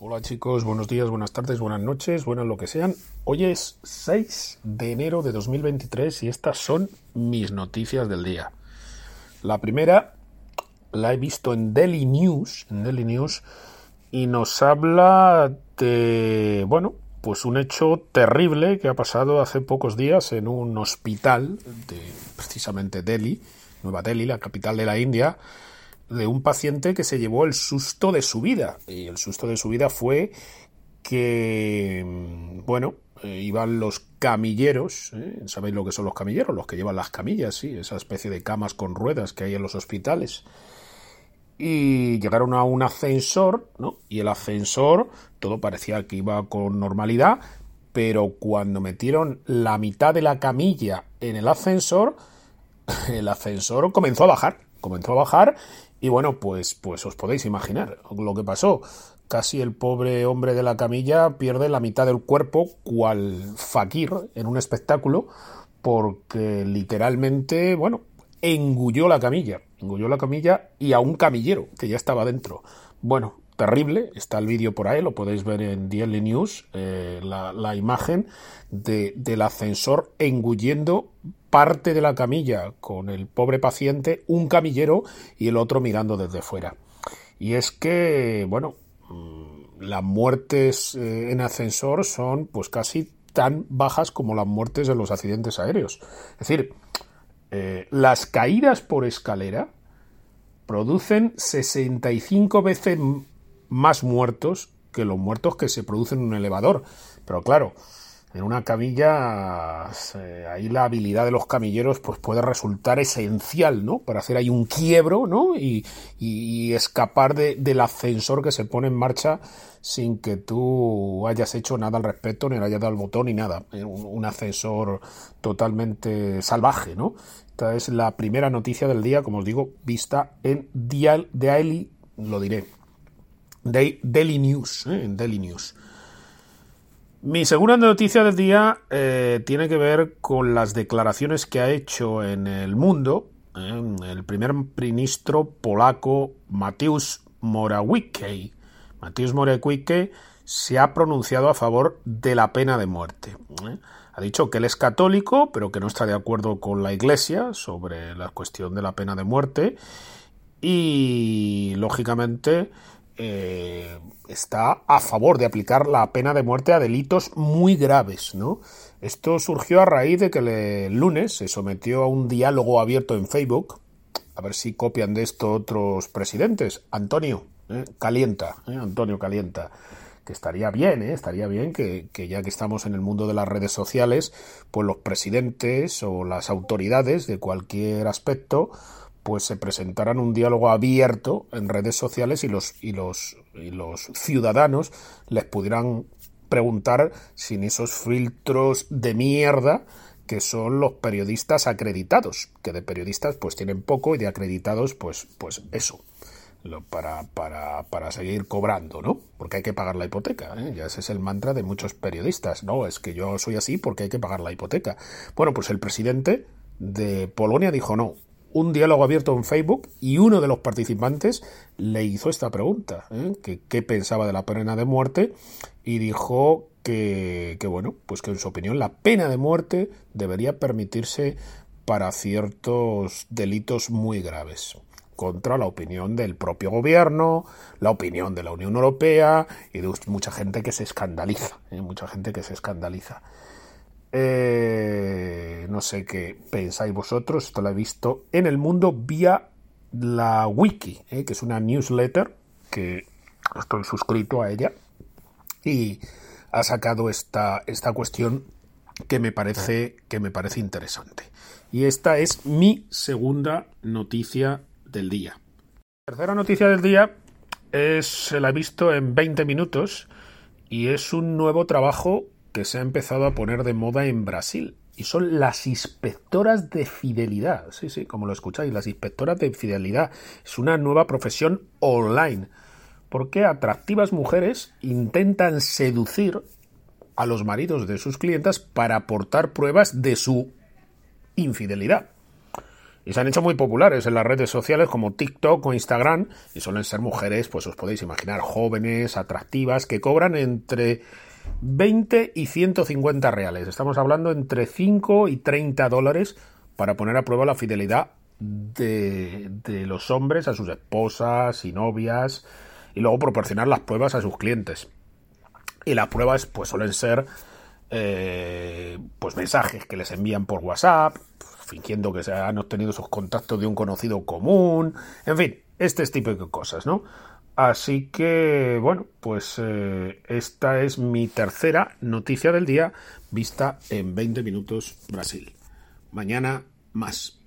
Hola chicos, buenos días, buenas tardes, buenas noches, buenas lo que sean. Hoy es 6 de enero de 2023 y estas son mis noticias del día. La primera la he visto en Daily News, News y nos habla de, bueno, pues un hecho terrible que ha pasado hace pocos días en un hospital de precisamente Delhi, Nueva Delhi, la capital de la India, de un paciente que se llevó el susto de su vida. Y el susto de su vida fue que, mm, bueno, eh, iban los camilleros, ¿eh? ¿sabéis lo que son los camilleros? Los que llevan las camillas, sí, esa especie de camas con ruedas que hay en los hospitales. Y llegaron a un ascensor, ¿no? Y el ascensor, todo parecía que iba con normalidad, pero cuando metieron la mitad de la camilla en el ascensor, el ascensor comenzó a bajar, comenzó a bajar y bueno, pues, pues os podéis imaginar lo que pasó. Casi el pobre hombre de la camilla pierde la mitad del cuerpo, cual fakir en un espectáculo, porque literalmente, bueno, engulló la camilla, engulló la camilla y a un camillero que ya estaba dentro. Bueno, terrible, está el vídeo por ahí, lo podéis ver en Daily News, eh, la, imagen del ascensor engullendo parte de la camilla con el pobre paciente, un camillero y el otro mirando desde fuera. Y es que, bueno, mm, las muertes eh, en ascensor son pues casi tan bajas como las muertes en los accidentes aéreos. Es decir, eh, las caídas por escalera producen 65 veces más muertos que los muertos que se producen en un elevador. Pero claro, en una camilla, ahí la habilidad de los camilleros pues puede resultar esencial, ¿no? Para hacer ahí un quiebro, ¿no? Y, escapar del ascensor que se pone en marcha sin que tú hayas hecho nada al respecto, ni le hayas dado el botón ni nada. Eh, un, ascensor totalmente salvaje, ¿no? Esta es la primera noticia del día, como os digo, vista en Daily, lo diré, Daily News, ¿eh? en Daily News. Mi segunda noticia del día eh, tiene que ver con las declaraciones que ha hecho en el mundo eh, el primer ministro polaco Mateusz Morawiecki. Mateusz Morawiecki se ha pronunciado a favor de la pena de muerte. Eh. Ha dicho que él es católico, pero que no está de acuerdo con la Iglesia sobre la cuestión de la pena de muerte y, lógicamente, eh, está a favor de aplicar la pena de muerte a delitos muy graves, ¿no? Esto surgió a raíz de que el lunes se sometió a un diálogo abierto en Facebook, a ver si copian de esto otros presidentes. Antonio, ¿eh? calienta, ¿eh? Antonio calienta que estaría bien, ¿eh? estaría bien que, que, ya que estamos en el mundo de las redes sociales, pues los presidentes o las autoridades de cualquier aspecto pues se presentaran un diálogo abierto en redes sociales y los, y los, y los ciudadanos les pudieran preguntar sin esos filtros de mierda que son los periodistas acreditados, que de periodistas pues tienen poco y de acreditados pues, pues eso, para, para, para seguir cobrando, ¿no? Porque hay que pagar la hipoteca, ¿eh? ya ese es el mantra de muchos periodistas, no, es que yo soy así porque hay que pagar la hipoteca. Bueno, pues el presidente de Polonia dijo no, un diálogo abierto en Facebook y uno de los participantes le hizo esta pregunta, ¿eh? que qué pensaba de la pena de muerte y dijo que, bueno, pues que en su opinión la pena de muerte debería permitirse para ciertos delitos muy graves contra la opinión del propio gobierno, la opinión de la Unión Europea y de mucha gente que se escandaliza, ¿eh? mucha gente que se escandaliza. Eh, no sé qué pensáis vosotros, esto lo he visto en el mundo vía la wiki, eh, que es una newsletter que estoy suscrito a ella y ha sacado esta, esta cuestión que me parece que me parece interesante. Y esta es mi segunda noticia del día. La tercera noticia del día es la he visto en 20 minutos y es un nuevo trabajo que se ha empezado a poner de moda en Brasil. Y son las inspectoras de fidelidad. Sí, sí, como lo escucháis, las inspectoras de fidelidad. Es una nueva profesión online. Porque atractivas mujeres intentan seducir a los maridos de sus clientas para aportar pruebas de su infidelidad. y se han hecho muy populares en las redes sociales como TikTok o Instagram y suelen ser mujeres, pues os podéis imaginar, jóvenes, atractivas, que cobran entre 20 y 150 reales. Estamos hablando entre 5 y 30 dólares para poner a prueba la fidelidad de, de los hombres a sus esposas y novias y luego proporcionar las pruebas a sus clientes. Y las pruebas pues suelen ser eh, pues mensajes que les envían por WhatsApp, fingiendo que se han obtenido sus contactos de un conocido común, en fin, este tipo de cosas, ¿no? Así que, bueno, pues eh, esta es mi tercera noticia del día vista en 20 minutos Brasil. Mañana más.